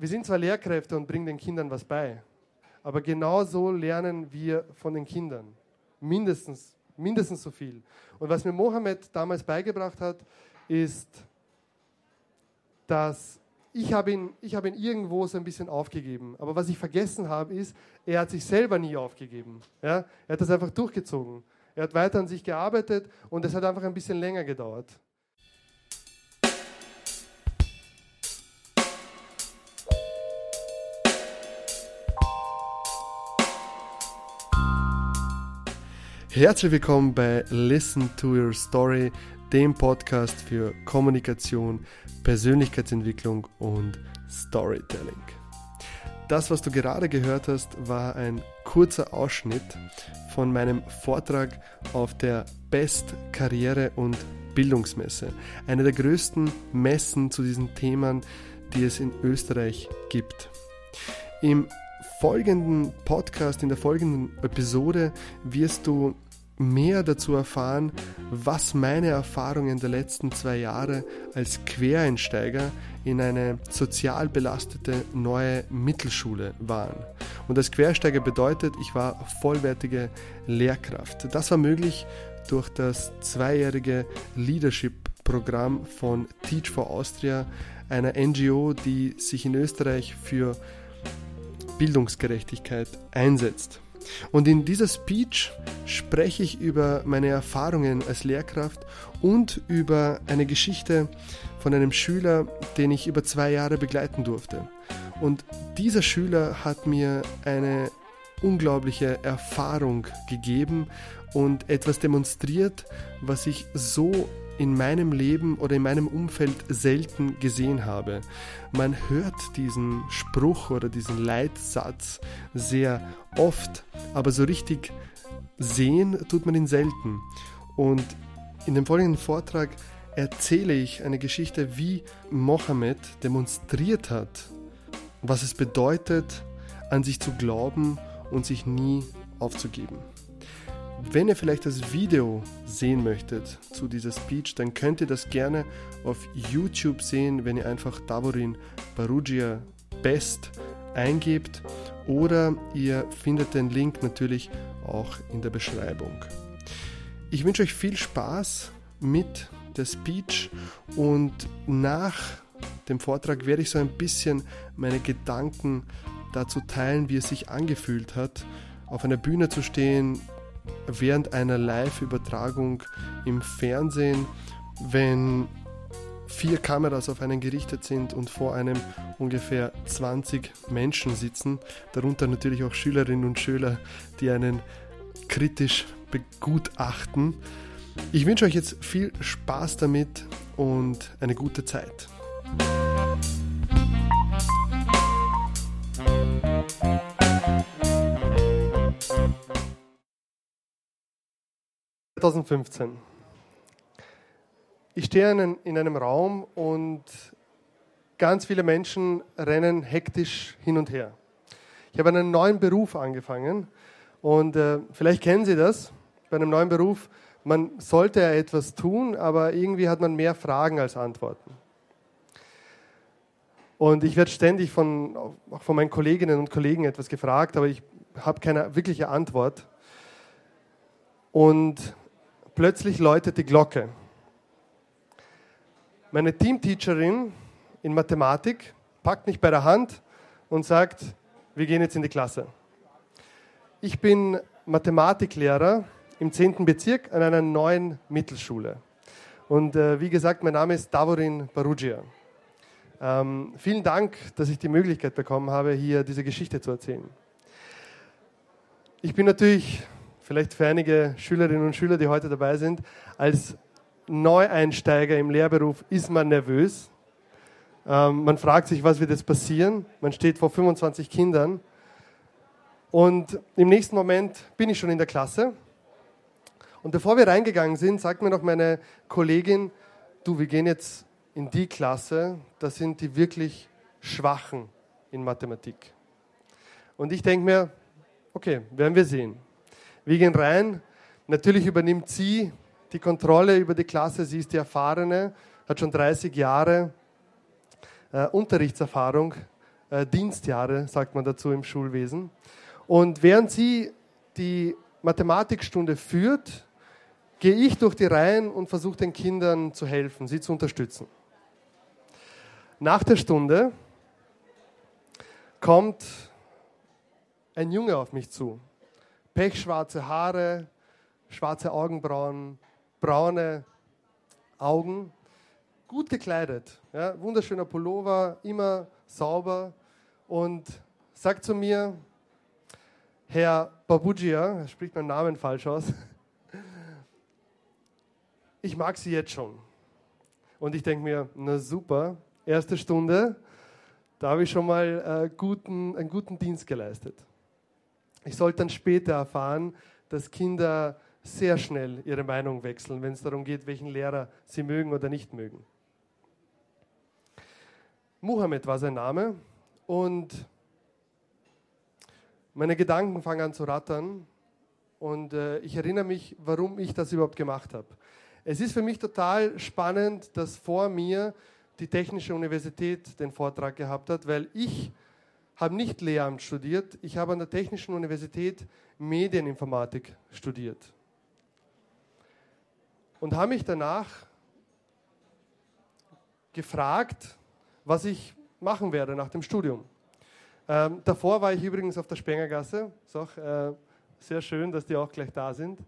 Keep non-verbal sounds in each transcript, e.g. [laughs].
wir sind zwar Lehrkräfte und bringen den Kindern was bei, aber genauso lernen wir von den Kindern. Mindestens, mindestens so viel. Und was mir Mohammed damals beigebracht hat, ist, dass ich habe ihn, ich ihn irgendwo so ein bisschen aufgegeben. Aber was ich vergessen habe, ist, er hat sich selber nie aufgegeben. Ja? Er hat das einfach durchgezogen. Er hat weiter an sich gearbeitet und es hat einfach ein bisschen länger gedauert. Herzlich willkommen bei Listen to Your Story, dem Podcast für Kommunikation, Persönlichkeitsentwicklung und Storytelling. Das, was du gerade gehört hast, war ein kurzer Ausschnitt von meinem Vortrag auf der Best Karriere und Bildungsmesse, eine der größten Messen zu diesen Themen, die es in Österreich gibt. Im folgenden Podcast, in der folgenden Episode wirst du mehr dazu erfahren, was meine Erfahrungen der letzten zwei Jahre als Quereinsteiger in eine sozial belastete neue Mittelschule waren. Und als Quereinsteiger bedeutet, ich war vollwertige Lehrkraft. Das war möglich durch das zweijährige Leadership-Programm von Teach for Austria, einer NGO, die sich in Österreich für Bildungsgerechtigkeit einsetzt. Und in dieser Speech spreche ich über meine Erfahrungen als Lehrkraft und über eine Geschichte von einem Schüler, den ich über zwei Jahre begleiten durfte. Und dieser Schüler hat mir eine unglaubliche Erfahrung gegeben und etwas demonstriert, was ich so in meinem Leben oder in meinem Umfeld selten gesehen habe. Man hört diesen Spruch oder diesen Leitsatz sehr oft, aber so richtig sehen tut man ihn selten. Und in dem folgenden Vortrag erzähle ich eine Geschichte, wie Mohammed demonstriert hat, was es bedeutet, an sich zu glauben und sich nie aufzugeben. Wenn ihr vielleicht das Video sehen möchtet zu dieser Speech, dann könnt ihr das gerne auf YouTube sehen, wenn ihr einfach Davorin Barugia Best eingebt oder ihr findet den Link natürlich auch in der Beschreibung. Ich wünsche euch viel Spaß mit der Speech und nach dem Vortrag werde ich so ein bisschen meine Gedanken dazu teilen, wie es sich angefühlt hat, auf einer Bühne zu stehen, während einer Live-Übertragung im Fernsehen, wenn vier Kameras auf einen gerichtet sind und vor einem ungefähr 20 Menschen sitzen, darunter natürlich auch Schülerinnen und Schüler, die einen kritisch begutachten. Ich wünsche euch jetzt viel Spaß damit und eine gute Zeit. 2015. Ich stehe in, in einem Raum und ganz viele Menschen rennen hektisch hin und her. Ich habe einen neuen Beruf angefangen und äh, vielleicht kennen Sie das bei einem neuen Beruf. Man sollte ja etwas tun, aber irgendwie hat man mehr Fragen als Antworten. Und ich werde ständig von, auch von meinen Kolleginnen und Kollegen etwas gefragt, aber ich habe keine wirkliche Antwort. Und plötzlich läutet die Glocke. Meine Teamteacherin in Mathematik packt mich bei der Hand und sagt, wir gehen jetzt in die Klasse. Ich bin Mathematiklehrer im 10. Bezirk an einer neuen Mittelschule. Und äh, wie gesagt, mein Name ist Davorin Barugia. Ähm, vielen Dank, dass ich die Möglichkeit bekommen habe, hier diese Geschichte zu erzählen. Ich bin natürlich vielleicht für einige Schülerinnen und Schüler, die heute dabei sind, als Neueinsteiger im Lehrberuf ist man nervös. Ähm, man fragt sich, was wird jetzt passieren? Man steht vor 25 Kindern. Und im nächsten Moment bin ich schon in der Klasse. Und bevor wir reingegangen sind, sagt mir noch meine Kollegin, du, wir gehen jetzt in die Klasse, das sind die wirklich Schwachen in Mathematik. Und ich denke mir, okay, werden wir sehen. Wir gehen rein. Natürlich übernimmt sie die Kontrolle über die Klasse. Sie ist die Erfahrene, hat schon 30 Jahre äh, Unterrichtserfahrung äh, Dienstjahre, sagt man dazu im Schulwesen. Und während sie die Mathematikstunde führt, gehe ich durch die Reihen und versuche den Kindern zu helfen, sie zu unterstützen. Nach der Stunde kommt ein Junge auf mich zu. Pechschwarze Haare, schwarze Augenbrauen, braune Augen, gut gekleidet, ja, wunderschöner Pullover, immer sauber und sagt zu mir, Herr Babujia, spricht meinen Namen falsch aus, [laughs] ich mag Sie jetzt schon. Und ich denke mir, na super, erste Stunde, da habe ich schon mal äh, guten, einen guten Dienst geleistet. Ich sollte dann später erfahren, dass Kinder sehr schnell ihre Meinung wechseln, wenn es darum geht, welchen Lehrer sie mögen oder nicht mögen. Muhammad war sein Name und meine Gedanken fangen an zu rattern und äh, ich erinnere mich, warum ich das überhaupt gemacht habe. Es ist für mich total spannend, dass vor mir die Technische Universität den Vortrag gehabt hat, weil ich habe nicht Lehramt studiert, ich habe an der Technischen Universität Medieninformatik studiert. Und habe mich danach gefragt, was ich machen werde nach dem Studium. Ähm, davor war ich übrigens auf der Spengergasse. Ist auch äh, sehr schön, dass die auch gleich da sind.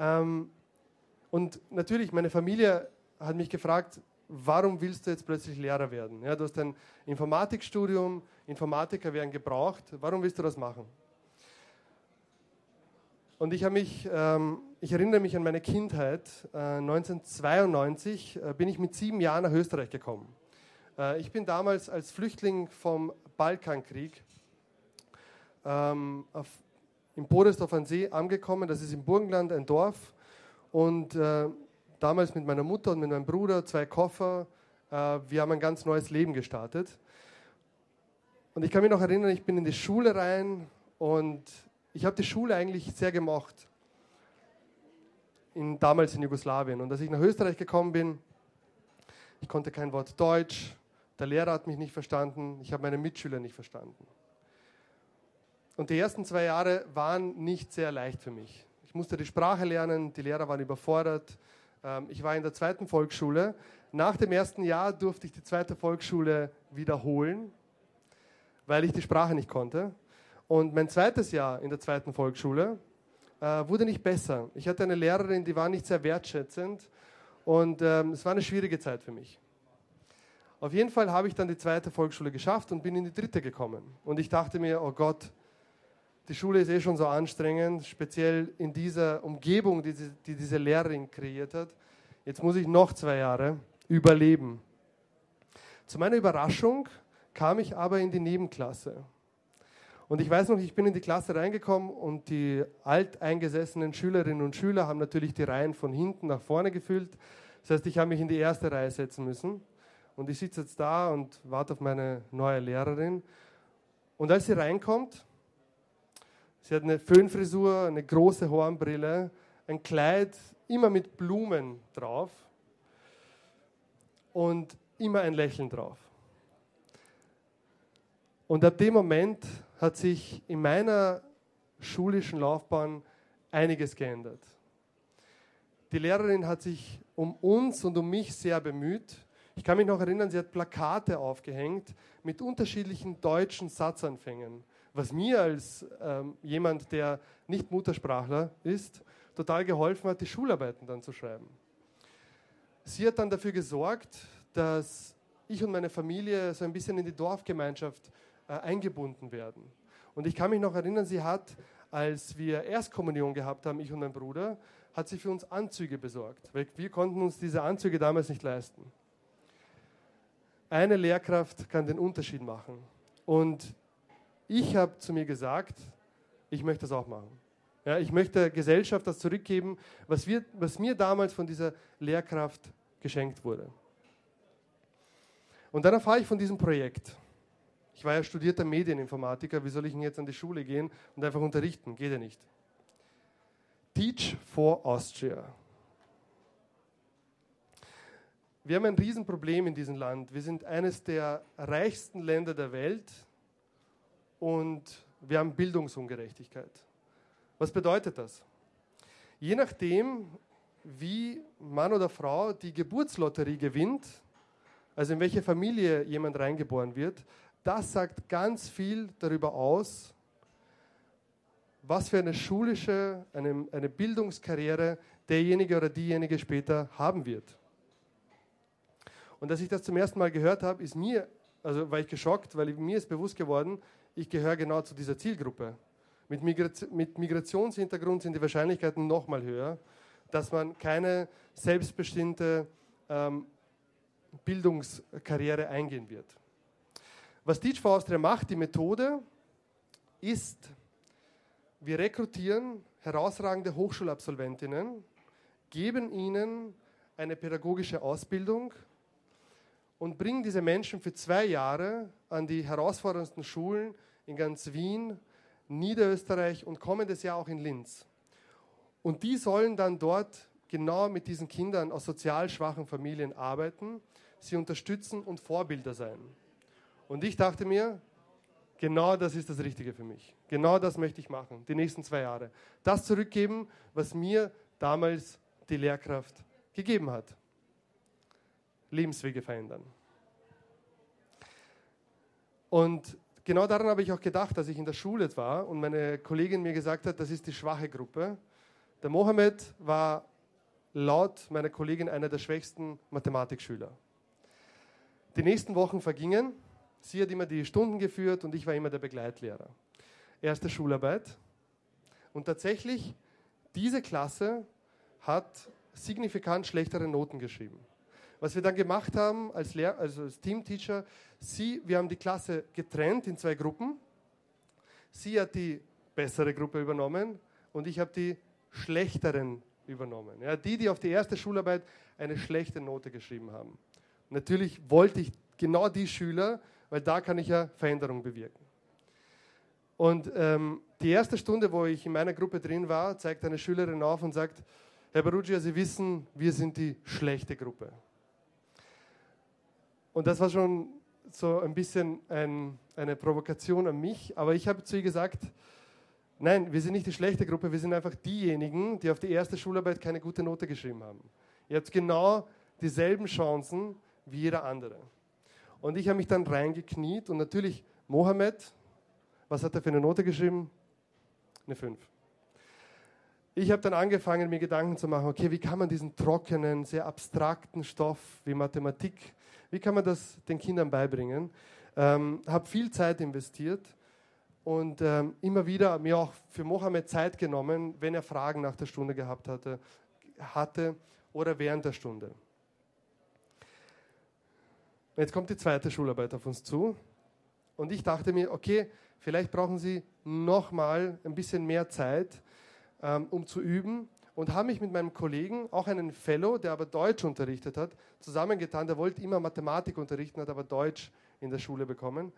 Ähm, und natürlich, meine Familie hat mich gefragt, warum willst du jetzt plötzlich Lehrer werden? Ja, du hast ein Informatikstudium, Informatiker werden gebraucht, warum willst du das machen? Und ich, mich, ähm, ich erinnere mich an meine Kindheit. Äh, 1992 äh, bin ich mit sieben Jahren nach Österreich gekommen. Äh, ich bin damals als Flüchtling vom Balkankrieg ähm, auf, in Boresdorf an See angekommen. Das ist im Burgenland ein Dorf. Und äh, damals mit meiner Mutter und mit meinem Bruder, zwei Koffer. Äh, wir haben ein ganz neues Leben gestartet. Und ich kann mich noch erinnern, ich bin in die Schule rein und ich habe die Schule eigentlich sehr gemocht. In, damals in Jugoslawien. Und als ich nach Österreich gekommen bin, ich konnte kein Wort Deutsch, der Lehrer hat mich nicht verstanden, ich habe meine Mitschüler nicht verstanden. Und die ersten zwei Jahre waren nicht sehr leicht für mich. Ich musste die Sprache lernen, die Lehrer waren überfordert, ähm, ich war in der zweiten Volksschule. Nach dem ersten Jahr durfte ich die zweite Volksschule wiederholen, weil ich die Sprache nicht konnte. Und mein zweites Jahr in der zweiten Volksschule äh, wurde nicht besser. Ich hatte eine Lehrerin, die war nicht sehr wertschätzend und ähm, es war eine schwierige Zeit für mich. Auf jeden Fall habe ich dann die zweite Volksschule geschafft und bin in die dritte gekommen. Und ich dachte mir, oh Gott, die Schule ist eh schon so anstrengend, speziell in dieser Umgebung, die, die diese Lehrerin kreiert hat. Jetzt muss ich noch zwei Jahre überleben. Zu meiner Überraschung kam ich aber in die Nebenklasse. Und ich weiß noch, ich bin in die Klasse reingekommen und die alteingesessenen Schülerinnen und Schüler haben natürlich die Reihen von hinten nach vorne gefüllt. Das heißt, ich habe mich in die erste Reihe setzen müssen. Und ich sitze jetzt da und warte auf meine neue Lehrerin. Und als sie reinkommt, Sie hat eine Föhnfrisur, eine große Hornbrille, ein Kleid, immer mit Blumen drauf und immer ein Lächeln drauf. Und ab dem Moment hat sich in meiner schulischen Laufbahn einiges geändert. Die Lehrerin hat sich um uns und um mich sehr bemüht. Ich kann mich noch erinnern, sie hat Plakate aufgehängt mit unterschiedlichen deutschen Satzanfängen was mir als ähm, jemand, der nicht Muttersprachler ist, total geholfen hat, die Schularbeiten dann zu schreiben. Sie hat dann dafür gesorgt, dass ich und meine Familie so ein bisschen in die Dorfgemeinschaft äh, eingebunden werden. Und ich kann mich noch erinnern, sie hat, als wir Erstkommunion gehabt haben, ich und mein Bruder, hat sie für uns Anzüge besorgt, weil wir konnten uns diese Anzüge damals nicht leisten. Eine Lehrkraft kann den Unterschied machen. Und ich habe zu mir gesagt, ich möchte das auch machen. Ja, ich möchte der Gesellschaft das zurückgeben, was, wir, was mir damals von dieser Lehrkraft geschenkt wurde. Und dann erfahre ich von diesem Projekt. Ich war ja studierter Medieninformatiker, wie soll ich denn jetzt an die Schule gehen und einfach unterrichten? Geht ja nicht. Teach for Austria. Wir haben ein Riesenproblem in diesem Land. Wir sind eines der reichsten Länder der Welt und wir haben Bildungsungerechtigkeit. Was bedeutet das? Je nachdem, wie Mann oder Frau die Geburtslotterie gewinnt, also in welche Familie jemand reingeboren wird, das sagt ganz viel darüber aus, was für eine schulische, eine, eine Bildungskarriere derjenige oder diejenige später haben wird. Und als ich das zum ersten Mal gehört habe, ist mir, also war ich geschockt, weil mir ist bewusst geworden, ich gehöre genau zu dieser Zielgruppe. Mit, Migration, mit Migrationshintergrund sind die Wahrscheinlichkeiten noch mal höher, dass man keine selbstbestimmte ähm, Bildungskarriere eingehen wird. Was Teach for Austria macht, die Methode, ist, wir rekrutieren herausragende Hochschulabsolventinnen, geben ihnen eine pädagogische Ausbildung und bringen diese Menschen für zwei Jahre an die herausforderndsten Schulen in ganz Wien, Niederösterreich und kommendes Jahr auch in Linz. Und die sollen dann dort genau mit diesen Kindern aus sozial schwachen Familien arbeiten, sie unterstützen und Vorbilder sein. Und ich dachte mir, genau das ist das Richtige für mich. Genau das möchte ich machen, die nächsten zwei Jahre. Das zurückgeben, was mir damals die Lehrkraft gegeben hat. Lebenswege verändern. Und genau daran habe ich auch gedacht, als ich in der Schule war und meine Kollegin mir gesagt hat, das ist die schwache Gruppe. Der Mohammed war laut meiner Kollegin einer der schwächsten Mathematikschüler. Die nächsten Wochen vergingen. Sie hat immer die Stunden geführt und ich war immer der Begleitlehrer. Erste Schularbeit. Und tatsächlich, diese Klasse hat signifikant schlechtere Noten geschrieben. Was wir dann gemacht haben als, Lehr also als Teamteacher, sie, wir haben die Klasse getrennt in zwei Gruppen. Sie hat die bessere Gruppe übernommen und ich habe die schlechteren übernommen. Ja, die, die auf die erste Schularbeit eine schlechte Note geschrieben haben. Natürlich wollte ich genau die Schüler, weil da kann ich ja Veränderung bewirken. Und ähm, die erste Stunde, wo ich in meiner Gruppe drin war, zeigt eine Schülerin auf und sagt, Herr Barugia, Sie wissen, wir sind die schlechte Gruppe. Und das war schon so ein bisschen ein, eine Provokation an mich. Aber ich habe zu ihr gesagt, nein, wir sind nicht die schlechte Gruppe, wir sind einfach diejenigen, die auf die erste Schularbeit keine gute Note geschrieben haben. Ihr habt genau dieselben Chancen wie jeder andere. Und ich habe mich dann reingekniet und natürlich Mohammed, was hat er für eine Note geschrieben? Eine 5. Ich habe dann angefangen, mir Gedanken zu machen, okay, wie kann man diesen trockenen, sehr abstrakten Stoff wie Mathematik wie kann man das den Kindern beibringen? Ähm, habe viel Zeit investiert und ähm, immer wieder mir auch für Mohammed Zeit genommen, wenn er Fragen nach der Stunde gehabt hatte, hatte oder während der Stunde. Jetzt kommt die zweite Schularbeit auf uns zu und ich dachte mir, okay, vielleicht brauchen Sie noch mal ein bisschen mehr Zeit, ähm, um zu üben und habe mich mit meinem Kollegen, auch einen Fellow, der aber Deutsch unterrichtet hat, zusammengetan. Der wollte immer Mathematik unterrichten, hat aber Deutsch in der Schule bekommen.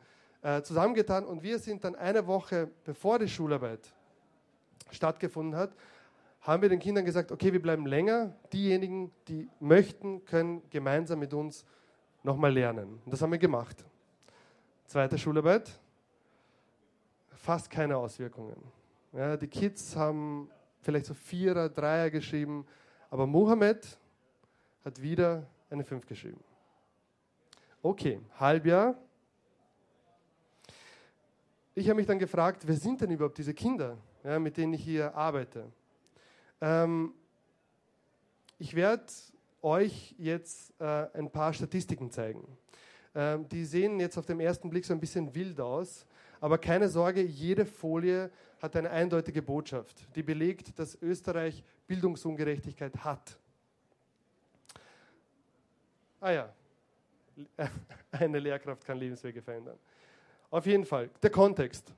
Äh, zusammengetan und wir sind dann eine Woche bevor die Schularbeit stattgefunden hat, haben wir den Kindern gesagt, okay, wir bleiben länger. Diejenigen, die möchten, können gemeinsam mit uns nochmal lernen. Und das haben wir gemacht. Zweite Schularbeit, fast keine Auswirkungen. Ja, die Kids haben vielleicht so Vierer, Dreier geschrieben, aber Mohammed hat wieder eine Fünf geschrieben. Okay, Halbjahr. Ich habe mich dann gefragt, wer sind denn überhaupt diese Kinder, ja, mit denen ich hier arbeite? Ähm, ich werde euch jetzt äh, ein paar Statistiken zeigen. Ähm, die sehen jetzt auf den ersten Blick so ein bisschen wild aus, aber keine Sorge, jede Folie hat eine eindeutige Botschaft, die belegt, dass Österreich Bildungsungerechtigkeit hat. Ah ja, [laughs] eine Lehrkraft kann Lebenswege verändern. Auf jeden Fall, der Kontext.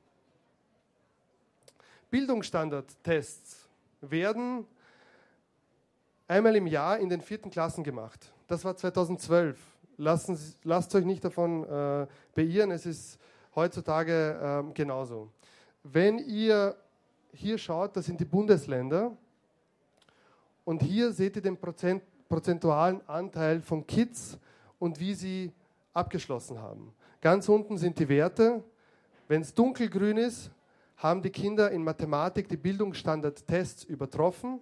Bildungsstandardtests werden einmal im Jahr in den vierten Klassen gemacht. Das war 2012. Lassen, lasst euch nicht davon äh, beirren, es ist heutzutage äh, genauso. Wenn ihr hier schaut, das sind die Bundesländer und hier seht ihr den Prozent, prozentualen Anteil von Kids und wie sie abgeschlossen haben. Ganz unten sind die Werte. Wenn es dunkelgrün ist, haben die Kinder in Mathematik die Bildungsstandardtests übertroffen.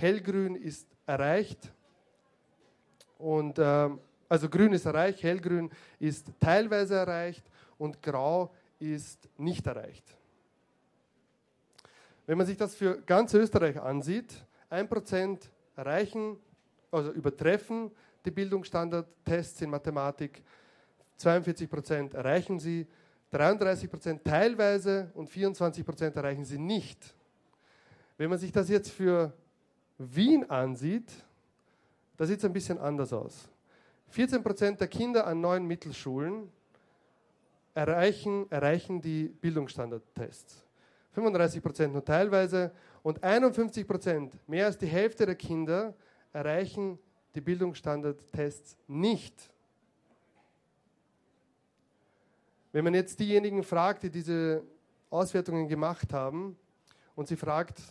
Hellgrün ist erreicht. Und, äh, also grün ist erreicht, hellgrün ist teilweise erreicht und grau ist nicht erreicht. Wenn man sich das für ganz Österreich ansieht, 1% erreichen, also übertreffen die Bildungsstandardtests in Mathematik, 42% erreichen sie, 33% teilweise und 24% erreichen sie nicht. Wenn man sich das jetzt für Wien ansieht, da sieht es ein bisschen anders aus. 14% der Kinder an neuen Mittelschulen erreichen, erreichen die Bildungsstandardtests. 35% nur teilweise und 51%, mehr als die Hälfte der Kinder, erreichen die Bildungsstandardtests nicht. Wenn man jetzt diejenigen fragt, die diese Auswertungen gemacht haben, und sie fragt,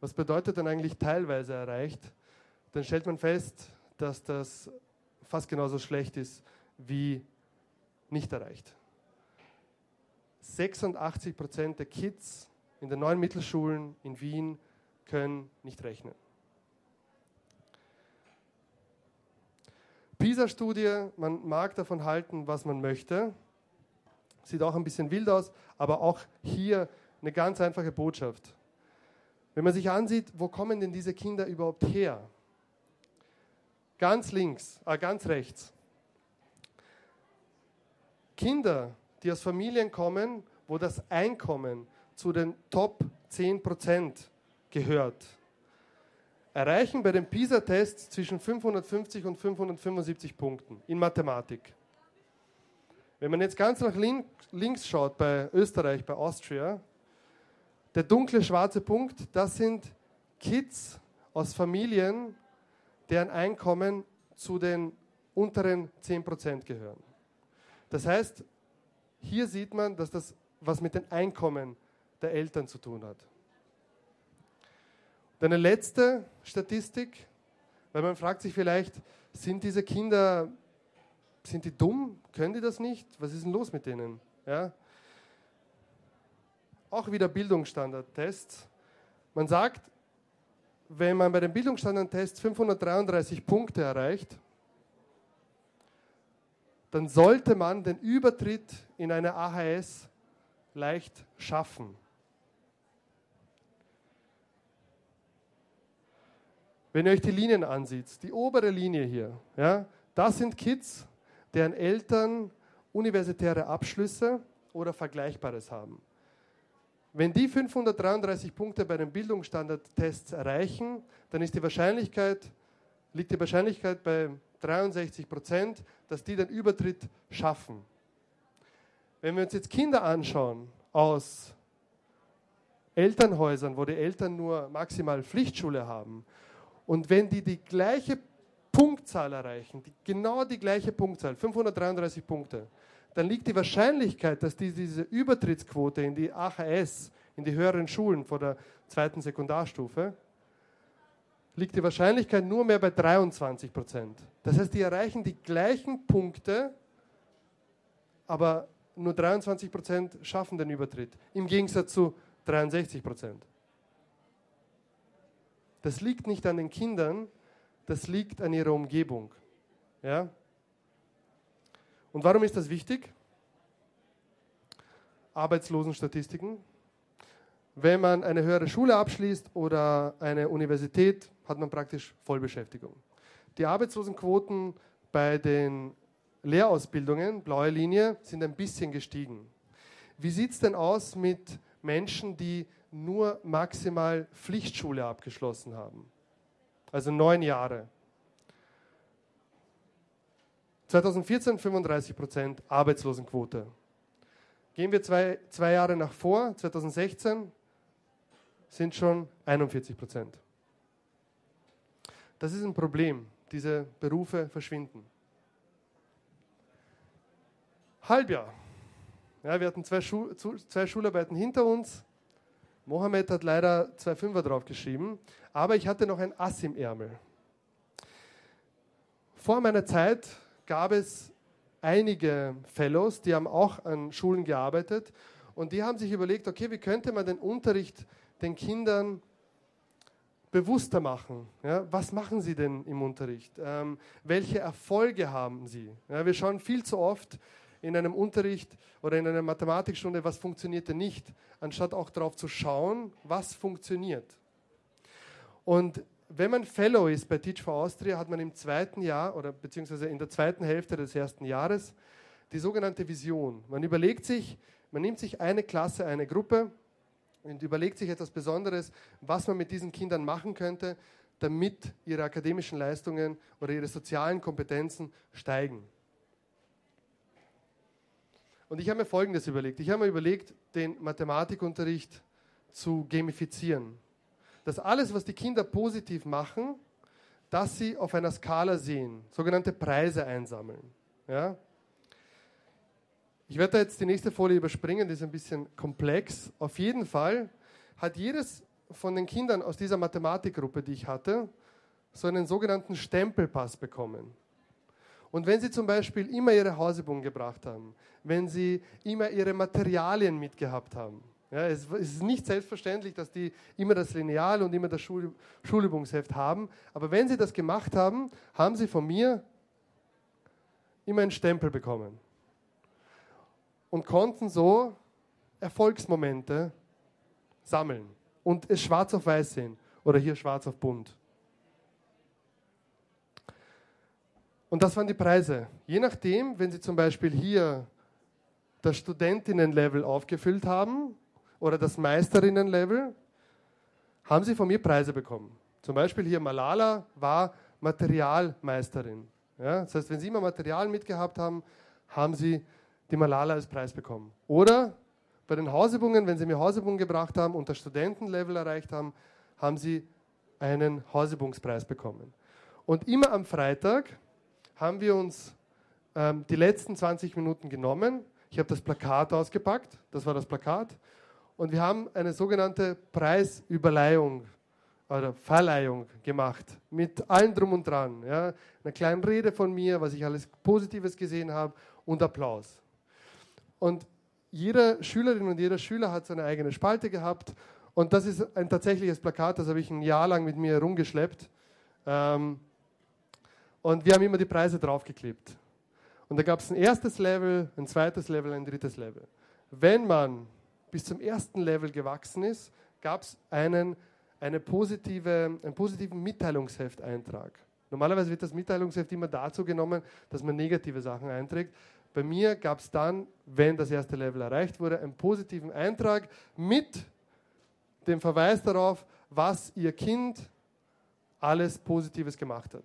was bedeutet denn eigentlich teilweise erreicht, dann stellt man fest, dass das fast genauso schlecht ist wie nicht erreicht. 86 Prozent der Kids in den neuen Mittelschulen in Wien können nicht rechnen. PISA-Studie, man mag davon halten, was man möchte. Sieht auch ein bisschen wild aus, aber auch hier eine ganz einfache Botschaft. Wenn man sich ansieht, wo kommen denn diese Kinder überhaupt her? Ganz links, äh, ganz rechts. Kinder, die aus Familien kommen, wo das Einkommen zu den Top 10% gehört, erreichen bei den PISA-Tests zwischen 550 und 575 Punkten in Mathematik. Wenn man jetzt ganz nach links schaut, bei Österreich, bei Austria, der dunkle schwarze Punkt, das sind Kids aus Familien, deren Einkommen zu den unteren 10% gehören. Das heißt, hier sieht man, dass das was mit den Einkommen der Eltern zu tun hat. Und eine letzte Statistik, weil man fragt sich vielleicht, sind diese Kinder, sind die dumm? Können die das nicht? Was ist denn los mit denen? Ja? Auch wieder Bildungsstandardtests. Man sagt, wenn man bei den Bildungsstandardtests 533 Punkte erreicht, dann sollte man den Übertritt in eine AHS leicht schaffen. Wenn ihr euch die Linien ansieht, die obere Linie hier, ja, das sind Kids, deren Eltern universitäre Abschlüsse oder Vergleichbares haben. Wenn die 533 Punkte bei den Bildungsstandardtests erreichen, dann ist die Wahrscheinlichkeit, liegt die Wahrscheinlichkeit bei 63 Prozent, dass die den Übertritt schaffen. Wenn wir uns jetzt Kinder anschauen aus Elternhäusern, wo die Eltern nur maximal Pflichtschule haben, und wenn die die gleiche Punktzahl erreichen, die, genau die gleiche Punktzahl, 533 Punkte, dann liegt die Wahrscheinlichkeit, dass die diese Übertrittsquote in die AHS, in die höheren Schulen vor der zweiten Sekundarstufe, liegt die Wahrscheinlichkeit nur mehr bei 23 Prozent. Das heißt, die erreichen die gleichen Punkte, aber nur 23 Prozent schaffen den Übertritt, im Gegensatz zu 63 Prozent. Das liegt nicht an den Kindern, das liegt an ihrer Umgebung. Ja? Und warum ist das wichtig? Arbeitslosenstatistiken. Wenn man eine höhere Schule abschließt oder eine Universität, hat man praktisch Vollbeschäftigung. Die Arbeitslosenquoten bei den Lehrausbildungen, blaue Linie, sind ein bisschen gestiegen. Wie sieht es denn aus mit Menschen, die nur maximal Pflichtschule abgeschlossen haben? Also neun Jahre. 2014 35 Prozent Arbeitslosenquote. Gehen wir zwei, zwei Jahre nach vor, 2016 sind schon 41 Prozent. Das ist ein Problem. Diese Berufe verschwinden. Halbjahr. Ja, wir hatten zwei, Schu zwei Schularbeiten hinter uns. Mohammed hat leider zwei Fünfer draufgeschrieben, aber ich hatte noch ein Ass im Ärmel. vor meiner Zeit gab es einige Fellows, die haben auch an Schulen gearbeitet und die haben sich überlegt, okay, wie könnte man den Unterricht den Kindern bewusster machen. Ja, was machen sie denn im Unterricht? Ähm, welche Erfolge haben sie? Ja, wir schauen viel zu oft in einem Unterricht oder in einer Mathematikstunde, was funktioniert denn nicht, anstatt auch darauf zu schauen, was funktioniert. Und wenn man Fellow ist bei Teach for Austria, hat man im zweiten Jahr oder beziehungsweise in der zweiten Hälfte des ersten Jahres die sogenannte Vision. Man überlegt sich, man nimmt sich eine Klasse, eine Gruppe und überlegt sich etwas Besonderes, was man mit diesen Kindern machen könnte, damit ihre akademischen Leistungen oder ihre sozialen Kompetenzen steigen. Und ich habe mir Folgendes überlegt. Ich habe mir überlegt, den Mathematikunterricht zu gamifizieren. Dass alles, was die Kinder positiv machen, dass sie auf einer Skala sehen, sogenannte Preise einsammeln. Ja? Ich werde da jetzt die nächste Folie überspringen, die ist ein bisschen komplex. Auf jeden Fall hat jedes von den Kindern aus dieser Mathematikgruppe, die ich hatte, so einen sogenannten Stempelpass bekommen. Und wenn sie zum Beispiel immer ihre Hausübungen gebracht haben, wenn sie immer ihre Materialien mitgehabt haben, ja, es, ist nicht selbstverständlich, dass die immer das Lineal und immer das Schul Schulübungsheft haben, aber wenn sie das gemacht haben, haben sie von mir immer einen Stempel bekommen und konnten so Erfolgsmomente sammeln und es schwarz auf weiß sehen oder hier schwarz auf bunt. Und das waren die Preise. Je nachdem, wenn Sie zum Beispiel hier das Studentinnenlevel aufgefüllt haben oder das Meisterinnenlevel, haben Sie von mir Preise bekommen. Zum Beispiel hier Malala war Materialmeisterin. Ja, das heißt, wenn Sie immer Material mitgehabt haben, haben Sie die Malala als Preis bekommen. Oder bei den Hausübungen, wenn sie mir Hausübungen gebracht haben und das Studentenlevel erreicht haben, haben sie einen Hausübungspreis bekommen. Und immer am Freitag haben wir uns ähm, die letzten 20 Minuten genommen. Ich habe das Plakat ausgepackt, das war das Plakat. Und wir haben eine sogenannte Preisüberleihung oder Verleihung gemacht mit allem drum und dran. Ja. Eine kleine Rede von mir, was ich alles Positives gesehen habe und Applaus. Und jede Schülerin und jeder Schüler hat seine eigene Spalte gehabt. Und das ist ein tatsächliches Plakat, das habe ich ein Jahr lang mit mir herumgeschleppt. Ähm, und wir haben immer die Preise draufgeklebt. Und da gab es ein erstes Level, ein zweites Level, ein drittes Level. Wenn man bis zum ersten Level gewachsen ist, gab es einen, eine positive, einen positiven Mitteilungshefteintrag. Normalerweise wird das Mitteilungsheft immer dazu genommen, dass man negative Sachen einträgt. Bei mir gab es dann, wenn das erste Level erreicht wurde, einen positiven Eintrag mit dem Verweis darauf, was Ihr Kind alles Positives gemacht hat.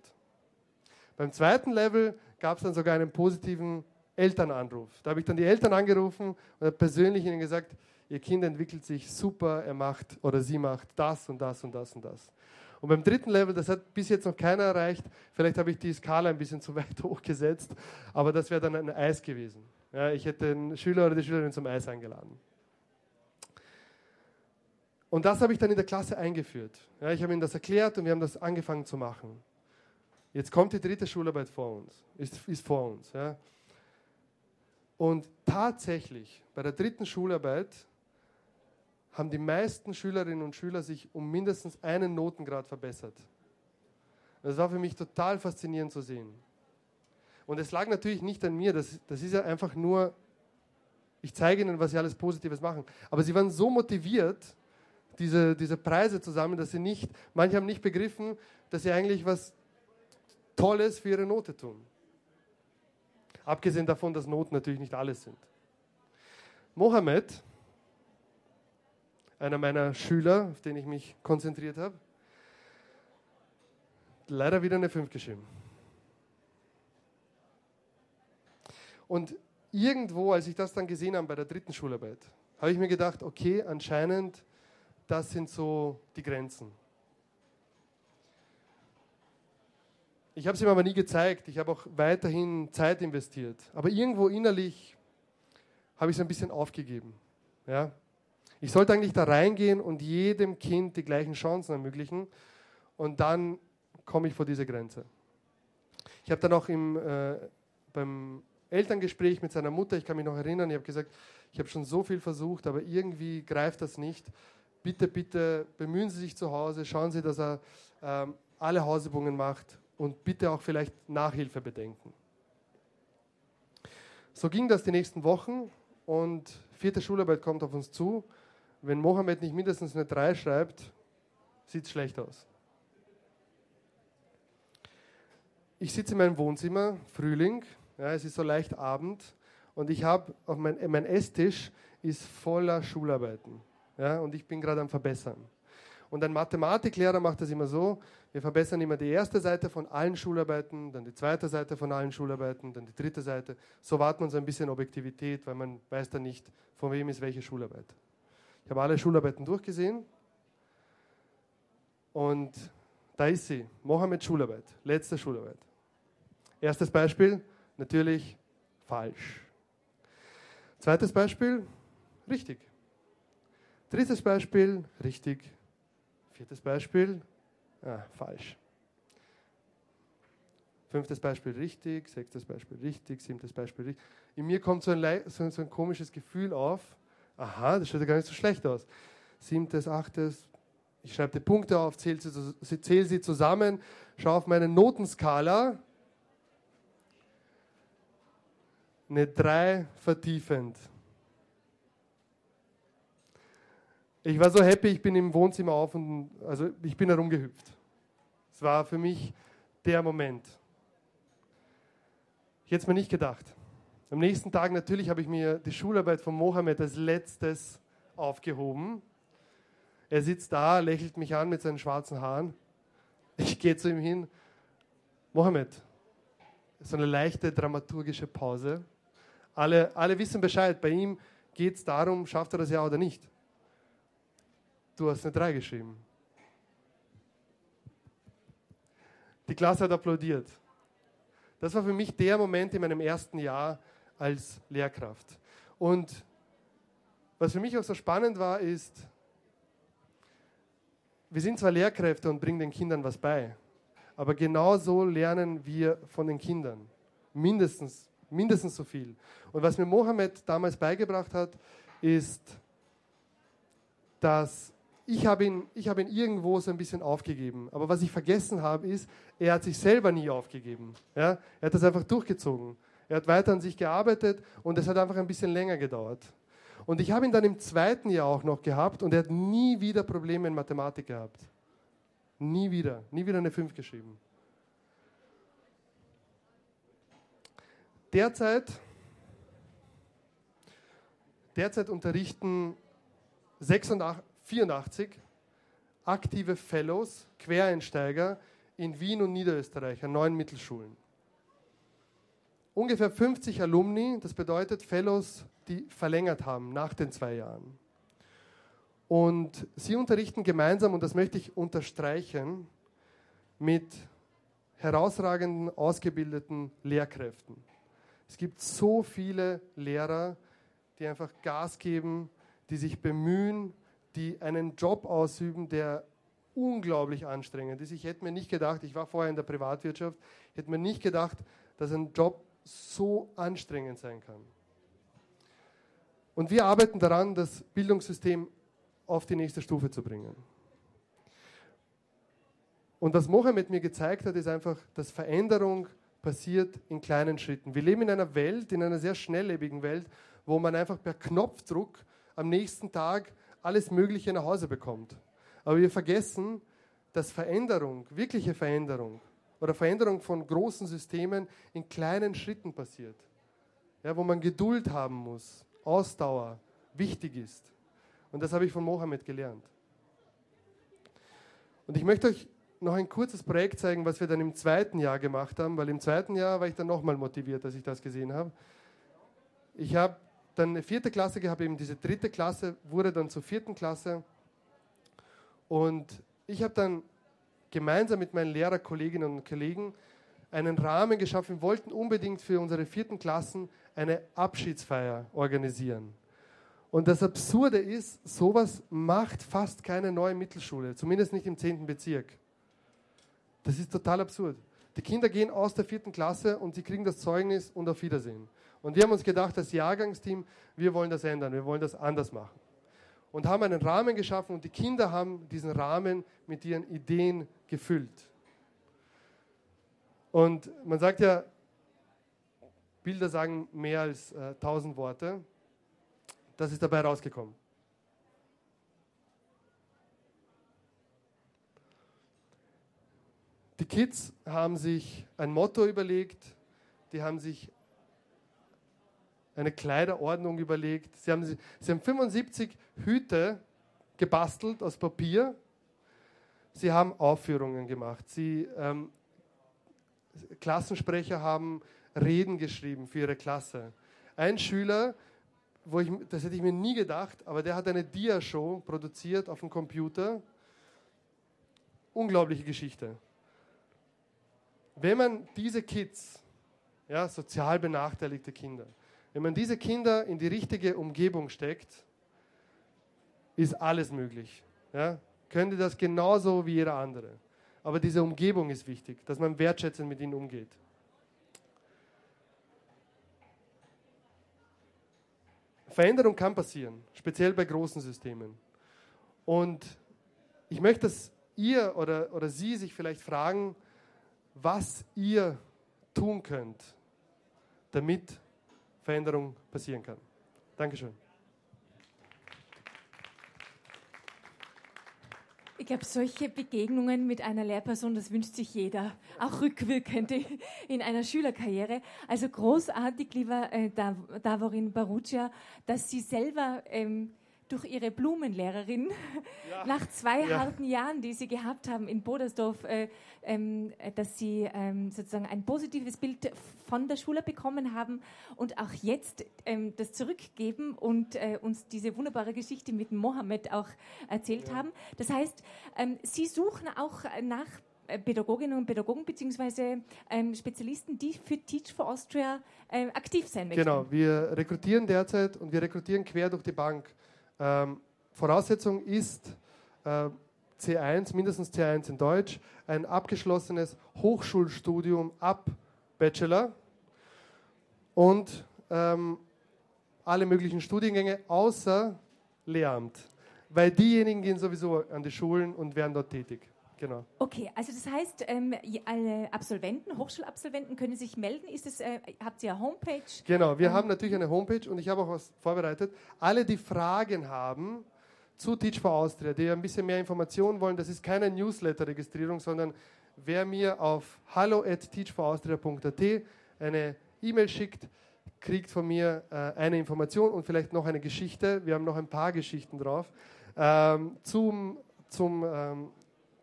Beim zweiten Level gab es dann sogar einen positiven Elternanruf. Da habe ich dann die Eltern angerufen und persönlich ihnen gesagt, Ihr Kind entwickelt sich super, er macht oder sie macht das und das und das und das. Und beim dritten Level, das hat bis jetzt noch keiner erreicht, vielleicht habe ich die Skala ein bisschen [laughs] zu weit hochgesetzt, aber das wäre dann ein Eis gewesen. Ja, ich hätte den Schüler oder die Schülerin zum Eis eingeladen. Und das habe ich dann in der Klasse eingeführt. Ja, ich habe ihnen das erklärt und wir haben das angefangen zu machen. Jetzt kommt die dritte Schularbeit vor uns, ist, ist vor uns. Ja. Und tatsächlich, bei der dritten Schularbeit haben die meisten Schülerinnen und Schüler sich um mindestens einen Notengrad verbessert. Das war für mich total faszinierend zu sehen. Und es lag natürlich nicht an mir, das, das ist ja einfach nur, ich zeige ihnen, was sie alles Positives machen. Aber sie waren so motiviert, diese, diese Preise zu sammeln, dass sie nicht, manche haben nicht begriffen, dass sie eigentlich was Tolles für ihre Note tun. Abgesehen davon, dass Noten natürlich nicht alles sind. Mohammed einer meiner Schüler, auf den ich mich konzentriert habe, leider wieder eine 5 geschrieben. Und irgendwo, als ich das dann gesehen habe bei der dritten Schularbeit, habe ich mir gedacht, okay, anscheinend, das sind so die Grenzen. Ich habe es ihm aber nie gezeigt. Ich habe auch weiterhin Zeit investiert. Aber irgendwo innerlich habe ich es ein bisschen aufgegeben. Ja? Ich sollte eigentlich da reingehen und jedem Kind die gleichen Chancen ermöglichen und dann komme ich vor diese Grenze. Ich habe dann auch im, äh, beim Elterngespräch mit seiner Mutter, ich kann mich noch erinnern, ich habe gesagt, ich habe schon so viel versucht, aber irgendwie greift das nicht. Bitte, bitte bemühen Sie sich zu Hause, schauen Sie, dass er ähm, alle Hausübungen macht und bitte auch vielleicht Nachhilfe bedenken. So ging das die nächsten Wochen und vierte Schularbeit kommt auf uns zu. Wenn Mohammed nicht mindestens eine 3 schreibt, sieht es schlecht aus. Ich sitze in meinem Wohnzimmer, Frühling, ja, es ist so leicht Abend und ich habe auf mein, mein Esstisch ist voller Schularbeiten. Ja, und ich bin gerade am Verbessern. Und ein Mathematiklehrer macht das immer so, wir verbessern immer die erste Seite von allen Schularbeiten, dann die zweite Seite von allen Schularbeiten, dann die dritte Seite. So warten wir uns ein bisschen Objektivität, weil man weiß dann nicht, von wem ist welche Schularbeit. Ich habe alle Schularbeiten durchgesehen und da ist sie, Mohammed Schularbeit, letzte Schularbeit. Erstes Beispiel, natürlich falsch. Zweites Beispiel, richtig. Drittes Beispiel, richtig. Viertes Beispiel, ah, falsch. Fünftes Beispiel richtig, sechstes Beispiel richtig, siebtes Beispiel richtig. In mir kommt so ein, so ein komisches Gefühl auf. Aha, das schaut ja gar nicht so schlecht aus. Siebtes, achtes, ich schreibe die Punkte auf, zähle sie, zähl sie zusammen, schaue auf meine Notenskala. Eine 3 vertiefend. Ich war so happy, ich bin im Wohnzimmer auf und also ich bin herumgehüpft. Es war für mich der Moment. Ich hätte es mir nicht gedacht. Am nächsten Tag natürlich habe ich mir die Schularbeit von Mohammed als letztes aufgehoben. Er sitzt da, lächelt mich an mit seinen schwarzen Haaren. Ich gehe zu ihm hin. Mohammed, so eine leichte dramaturgische Pause. Alle, alle wissen Bescheid. Bei ihm geht es darum, schafft er das ja oder nicht. Du hast eine 3 geschrieben. Die Klasse hat applaudiert. Das war für mich der Moment in meinem ersten Jahr als Lehrkraft. Und was für mich auch so spannend war, ist, wir sind zwar Lehrkräfte und bringen den Kindern was bei, aber genauso lernen wir von den Kindern. Mindestens, mindestens so viel. Und was mir Mohammed damals beigebracht hat, ist, dass ich habe ihn, hab ihn irgendwo so ein bisschen aufgegeben. Aber was ich vergessen habe, ist, er hat sich selber nie aufgegeben. Ja? Er hat das einfach durchgezogen. Er hat weiter an sich gearbeitet und es hat einfach ein bisschen länger gedauert. Und ich habe ihn dann im zweiten Jahr auch noch gehabt und er hat nie wieder Probleme in Mathematik gehabt. Nie wieder. Nie wieder eine 5 geschrieben. Derzeit, derzeit unterrichten 86, 84 aktive Fellows, Quereinsteiger in Wien und Niederösterreich an neun Mittelschulen. Ungefähr 50 Alumni, das bedeutet Fellows, die verlängert haben nach den zwei Jahren. Und sie unterrichten gemeinsam, und das möchte ich unterstreichen, mit herausragenden, ausgebildeten Lehrkräften. Es gibt so viele Lehrer, die einfach Gas geben, die sich bemühen, die einen Job ausüben, der unglaublich anstrengend ist. Ich hätte mir nicht gedacht, ich war vorher in der Privatwirtschaft, ich hätte mir nicht gedacht, dass ein Job so anstrengend sein kann. Und wir arbeiten daran, das Bildungssystem auf die nächste Stufe zu bringen. Und was Mohammed mir gezeigt hat, ist einfach, dass Veränderung passiert in kleinen Schritten. Wir leben in einer Welt, in einer sehr schnelllebigen Welt, wo man einfach per Knopfdruck am nächsten Tag alles Mögliche nach Hause bekommt. Aber wir vergessen, dass Veränderung, wirkliche Veränderung oder Veränderung von großen Systemen in kleinen Schritten passiert. Ja, wo man Geduld haben muss, Ausdauer wichtig ist. Und das habe ich von Mohammed gelernt. Und ich möchte euch noch ein kurzes Projekt zeigen, was wir dann im zweiten Jahr gemacht haben, weil im zweiten Jahr war ich dann nochmal motiviert, als ich das gesehen habe. Ich habe dann eine vierte Klasse gehabt, eben diese dritte Klasse wurde dann zur vierten Klasse. Und ich habe dann gemeinsam mit meinen Lehrerkolleginnen und Kollegen einen Rahmen geschaffen. Wollten unbedingt für unsere vierten Klassen eine Abschiedsfeier organisieren. Und das Absurde ist, sowas macht fast keine neue Mittelschule, zumindest nicht im 10. Bezirk. Das ist total absurd. Die Kinder gehen aus der vierten Klasse und sie kriegen das Zeugnis und auf Wiedersehen. Und wir haben uns gedacht, das Jahrgangsteam, wir wollen das ändern, wir wollen das anders machen. Und haben einen Rahmen geschaffen und die Kinder haben diesen Rahmen mit ihren Ideen gefüllt. Und man sagt ja, Bilder sagen mehr als äh, tausend Worte. Das ist dabei rausgekommen. Die Kids haben sich ein Motto überlegt, die haben sich eine Kleiderordnung überlegt. Sie haben, sie haben 75 Hüte gebastelt aus Papier. Sie haben Aufführungen gemacht. Sie, ähm, Klassensprecher haben Reden geschrieben für ihre Klasse. Ein Schüler, wo ich, das hätte ich mir nie gedacht, aber der hat eine Dia-Show produziert auf dem Computer. Unglaubliche Geschichte. Wenn man diese Kids, ja, sozial benachteiligte Kinder, wenn man diese Kinder in die richtige Umgebung steckt, ist alles möglich. Ja? Könnte das genauso wie jeder andere. Aber diese Umgebung ist wichtig, dass man wertschätzend mit ihnen umgeht. Veränderung kann passieren, speziell bei großen Systemen. Und ich möchte, dass ihr oder, oder Sie sich vielleicht fragen, was ihr tun könnt, damit Veränderung passieren kann. Dankeschön. Ich glaube, solche Begegnungen mit einer Lehrperson, das wünscht sich jeder, auch rückwirkend in einer Schülerkarriere. Also großartig, lieber äh, Davorin Barucia, dass Sie selber ähm, durch ihre Blumenlehrerin [laughs] ja. nach zwei ja. harten Jahren, die sie gehabt haben in Bodersdorf, äh, ähm, dass sie ähm, sozusagen ein positives Bild von der Schule bekommen haben und auch jetzt ähm, das zurückgeben und äh, uns diese wunderbare Geschichte mit Mohammed auch erzählt ja. haben. Das heißt, ähm, sie suchen auch nach Pädagoginnen und Pädagogen beziehungsweise ähm, Spezialisten, die für Teach for Austria äh, aktiv sein möchten. Genau, wir rekrutieren derzeit und wir rekrutieren quer durch die Bank. Ähm, Voraussetzung ist äh, C1, mindestens C1 in Deutsch, ein abgeschlossenes Hochschulstudium ab Bachelor und ähm, alle möglichen Studiengänge außer Lehramt, weil diejenigen gehen sowieso an die Schulen und werden dort tätig. Genau. Okay, also das heißt, ähm, alle Absolventen, Hochschulabsolventen können sich melden. Ist es, äh, habt ihr eine Homepage? Genau, wir ähm, haben natürlich eine Homepage und ich habe auch was vorbereitet. Alle, die Fragen haben zu Teach for Austria, die ein bisschen mehr Informationen wollen, das ist keine Newsletter-Registrierung, sondern wer mir auf hallo at teachforaustria.at eine E-Mail schickt, kriegt von mir äh, eine Information und vielleicht noch eine Geschichte. Wir haben noch ein paar Geschichten drauf ähm, zum, zum ähm,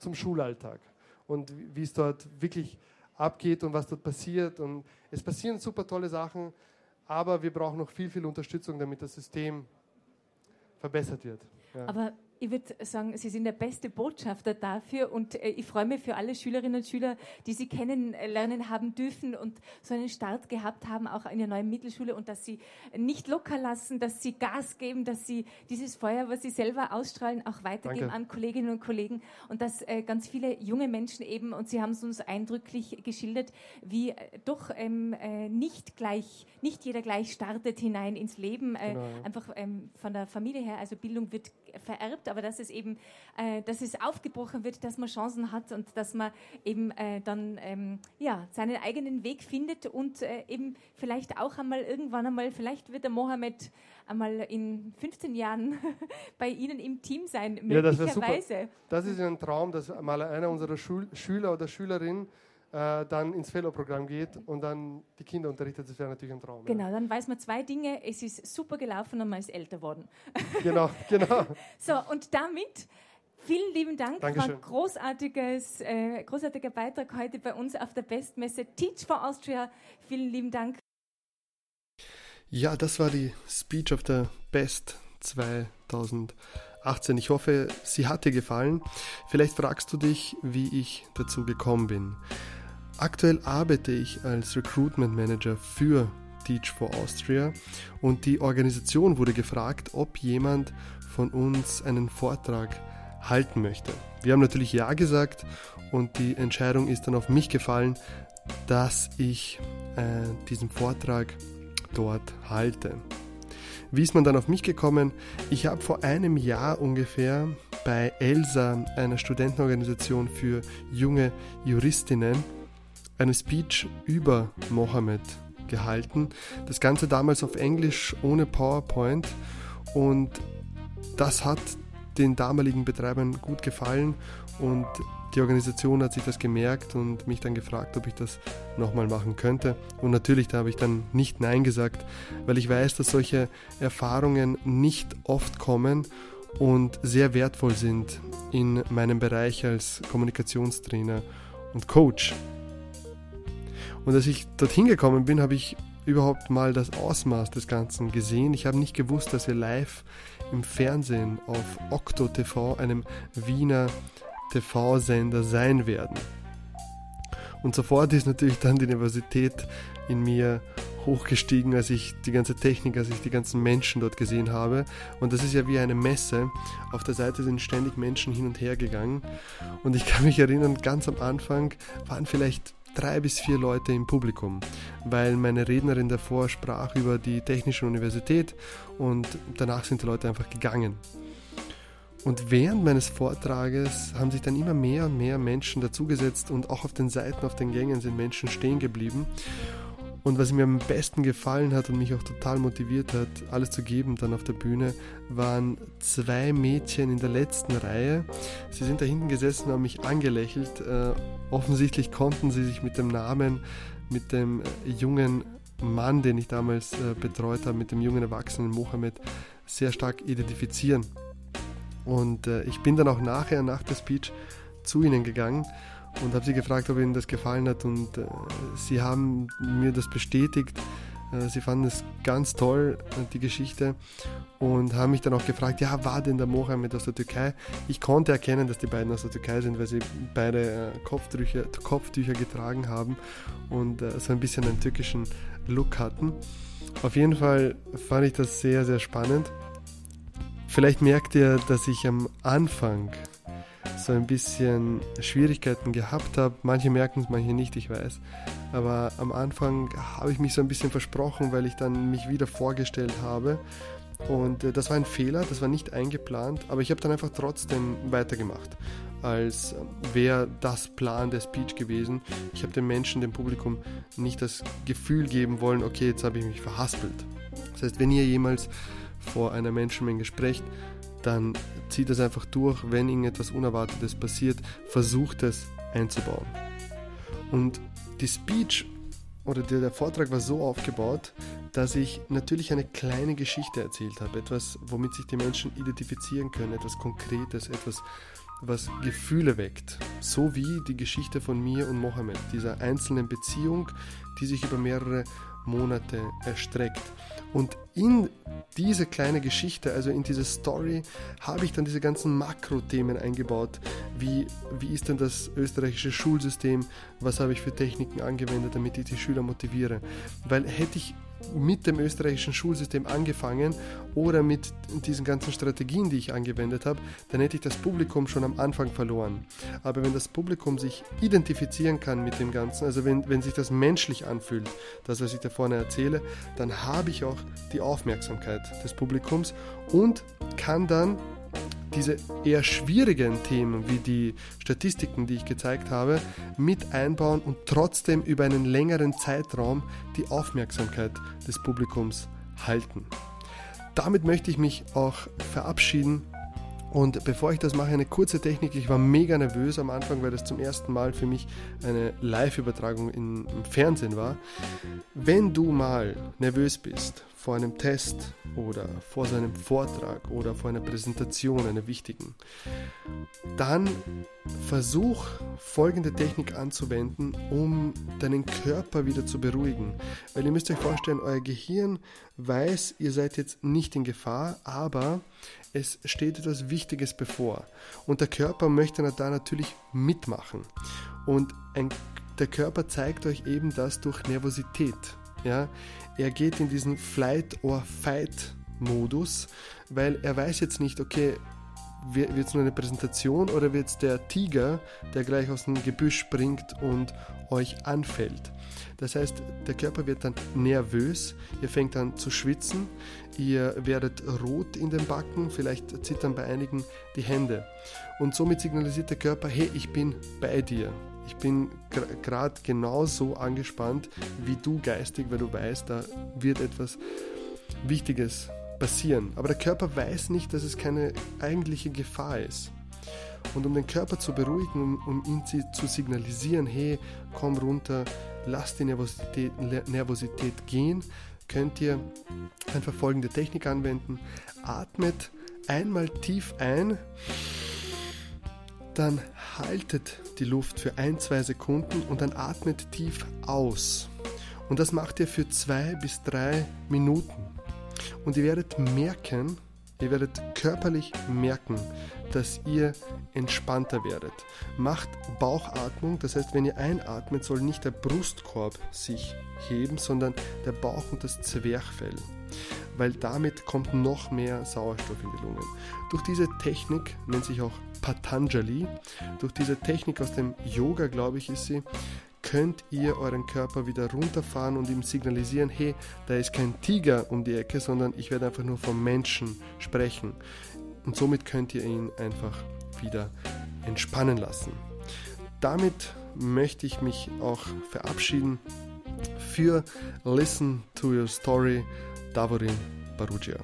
zum Schulalltag und wie es dort wirklich abgeht und was dort passiert. Und es passieren super tolle Sachen, aber wir brauchen noch viel, viel Unterstützung, damit das System verbessert wird. Ja. Aber ich würde sagen, Sie sind der beste Botschafter dafür und äh, ich freue mich für alle Schülerinnen und Schüler, die Sie kennenlernen haben dürfen und so einen Start gehabt haben, auch in der neuen Mittelschule und dass Sie nicht locker lassen, dass Sie Gas geben, dass Sie dieses Feuer, was Sie selber ausstrahlen, auch weitergeben Danke. an Kolleginnen und Kollegen und dass äh, ganz viele junge Menschen eben, und Sie haben es uns eindrücklich geschildert, wie äh, doch ähm, äh, nicht gleich, nicht jeder gleich startet hinein ins Leben, äh, genau. einfach ähm, von der Familie her, also Bildung wird vererbt, aber dass es eben, äh, dass es aufgebrochen wird, dass man Chancen hat und dass man eben äh, dann ähm, ja, seinen eigenen Weg findet und äh, eben vielleicht auch einmal irgendwann einmal, vielleicht wird der Mohammed einmal in 15 Jahren [laughs] bei Ihnen im Team sein, möglicherweise. Ja, das, das ist ein Traum, dass mal einer unserer Schul Schüler oder Schülerin äh, dann ins Fellow-Programm geht und dann die Kinder unterrichtet, das wäre natürlich ein Traum. Genau, ja. dann weiß man zwei Dinge. Es ist super gelaufen und man ist älter worden. Genau, [laughs] genau. so, und damit Vielen lieben Dank. Dankeschön. War ein großartiges, äh, großartiger Beitrag heute bei uns auf der Bestmesse Teach for Austria. Vielen lieben Dank. Ja, das war die Speech of the Best 2018. Ich hoffe, sie hat dir gefallen. Vielleicht fragst du dich, wie ich dazu gekommen bin. Aktuell arbeite ich als Recruitment Manager für Teach for Austria und die Organisation wurde gefragt, ob jemand von uns einen Vortrag halten möchte. Wir haben natürlich Ja gesagt und die Entscheidung ist dann auf mich gefallen, dass ich äh, diesen Vortrag dort halte. Wie ist man dann auf mich gekommen? Ich habe vor einem Jahr ungefähr bei ELSA, einer Studentenorganisation für junge Juristinnen, eine Speech über Mohammed gehalten. Das Ganze damals auf Englisch ohne PowerPoint und das hat den damaligen Betreibern gut gefallen und die Organisation hat sich das gemerkt und mich dann gefragt, ob ich das nochmal machen könnte. Und natürlich, da habe ich dann nicht Nein gesagt, weil ich weiß, dass solche Erfahrungen nicht oft kommen und sehr wertvoll sind in meinem Bereich als Kommunikationstrainer und Coach. Und als ich dorthin gekommen bin, habe ich überhaupt mal das Ausmaß des Ganzen gesehen. Ich habe nicht gewusst, dass wir live im Fernsehen auf Okto TV, einem Wiener TV-Sender, sein werden. Und sofort ist natürlich dann die Nervosität in mir hochgestiegen, als ich die ganze Technik, als ich die ganzen Menschen dort gesehen habe. Und das ist ja wie eine Messe. Auf der Seite sind ständig Menschen hin und her gegangen. Und ich kann mich erinnern, ganz am Anfang waren vielleicht drei bis vier Leute im Publikum, weil meine Rednerin davor sprach über die Technische Universität und danach sind die Leute einfach gegangen. Und während meines Vortrages haben sich dann immer mehr und mehr Menschen dazugesetzt und auch auf den Seiten, auf den Gängen sind Menschen stehen geblieben. Und was mir am besten gefallen hat und mich auch total motiviert hat, alles zu geben dann auf der Bühne, waren zwei Mädchen in der letzten Reihe. Sie sind da hinten gesessen und haben mich angelächelt. Äh, offensichtlich konnten sie sich mit dem Namen, mit dem äh, jungen Mann, den ich damals äh, betreut habe, mit dem jungen Erwachsenen Mohammed, sehr stark identifizieren. Und äh, ich bin dann auch nachher, nach der Speech, zu ihnen gegangen und habe sie gefragt, ob ihnen das gefallen hat und äh, sie haben mir das bestätigt. Äh, sie fanden es ganz toll, äh, die Geschichte und haben mich dann auch gefragt, ja, war denn der Mohammed aus der Türkei? Ich konnte erkennen, dass die beiden aus der Türkei sind, weil sie beide äh, Kopftücher, Kopftücher getragen haben und so ein bisschen einen türkischen Look hatten. Auf jeden Fall fand ich das sehr, sehr spannend. Vielleicht merkt ihr, dass ich am Anfang so ein bisschen Schwierigkeiten gehabt habe. Manche merken es, manche nicht, ich weiß. Aber am Anfang habe ich mich so ein bisschen versprochen, weil ich dann mich wieder vorgestellt habe. Und äh, das war ein Fehler, das war nicht eingeplant, aber ich habe dann einfach trotzdem weitergemacht, als wäre das Plan der Speech gewesen. Ich habe den Menschen, dem Publikum nicht das Gefühl geben wollen, okay, jetzt habe ich mich verhaspelt. Das heißt, wenn ihr jemals vor einer Menschenmenge sprecht, dann zieht es einfach durch, wenn irgendetwas Unerwartetes passiert, versucht es einzubauen. Und die Speech oder der, Vortrag war so aufgebaut, dass ich natürlich eine kleine Geschichte erzählt habe, etwas, womit sich die Menschen identifizieren können, etwas Konkretes, etwas, was Gefühle weckt. So wie die Geschichte von mir und Mohammed, dieser einzelnen Beziehung, die sich über mehrere Monate erstreckt. Und in diese kleine Geschichte, also in diese Story, habe ich dann diese ganzen Makrothemen eingebaut. Wie, wie ist denn das österreichische Schulsystem? Was habe ich für Techniken angewendet, damit ich die Schüler motiviere? Weil hätte ich mit dem österreichischen Schulsystem angefangen oder mit diesen ganzen Strategien, die ich angewendet habe, dann hätte ich das Publikum schon am Anfang verloren. Aber wenn das Publikum sich identifizieren kann mit dem Ganzen, also wenn, wenn sich das menschlich anfühlt, das, was ich da vorne erzähle, dann habe ich auch die Aufmerksamkeit des Publikums und kann dann diese eher schwierigen Themen wie die Statistiken, die ich gezeigt habe, mit einbauen und trotzdem über einen längeren Zeitraum die Aufmerksamkeit des Publikums halten. Damit möchte ich mich auch verabschieden. Und bevor ich das mache, eine kurze Technik. Ich war mega nervös am Anfang, weil das zum ersten Mal für mich eine Live-Übertragung im Fernsehen war. Wenn du mal nervös bist vor einem Test oder vor seinem Vortrag oder vor einer Präsentation, einer wichtigen, dann versuch folgende Technik anzuwenden, um deinen Körper wieder zu beruhigen. Weil ihr müsst euch vorstellen, euer Gehirn weiß, ihr seid jetzt nicht in Gefahr, aber es steht etwas Wichtiges bevor. Und der Körper möchte da natürlich mitmachen. Und ein, der Körper zeigt euch eben das durch Nervosität. Ja, er geht in diesen Flight or Fight Modus, weil er weiß jetzt nicht, okay, wird es nur eine Präsentation oder wird es der Tiger, der gleich aus dem Gebüsch springt und euch anfällt? Das heißt, der Körper wird dann nervös, ihr fängt an zu schwitzen, ihr werdet rot in den Backen, vielleicht zittern bei einigen die Hände. Und somit signalisiert der Körper, hey, ich bin bei dir. Ich bin gerade genauso angespannt wie du geistig, weil du weißt, da wird etwas Wichtiges passieren. Aber der Körper weiß nicht, dass es keine eigentliche Gefahr ist. Und um den Körper zu beruhigen, um, um ihn zu signalisieren, hey, komm runter, lass die Nervosität, Nervosität gehen, könnt ihr einfach folgende Technik anwenden. Atmet einmal tief ein, dann haltet die Luft für ein, zwei Sekunden und dann atmet tief aus. Und das macht ihr für zwei bis drei Minuten. Und ihr werdet merken, ihr werdet körperlich merken, dass ihr entspannter werdet. Macht Bauchatmung, das heißt, wenn ihr einatmet, soll nicht der Brustkorb sich heben, sondern der Bauch und das Zwerchfell, weil damit kommt noch mehr Sauerstoff in die Lungen. Durch diese Technik, nennt sich auch Patanjali, durch diese Technik aus dem Yoga, glaube ich, ist sie, könnt ihr euren Körper wieder runterfahren und ihm signalisieren, hey, da ist kein Tiger um die Ecke, sondern ich werde einfach nur vom Menschen sprechen. Und somit könnt ihr ihn einfach wieder entspannen lassen. Damit möchte ich mich auch verabschieden für Listen to Your Story, Davorin Barugia.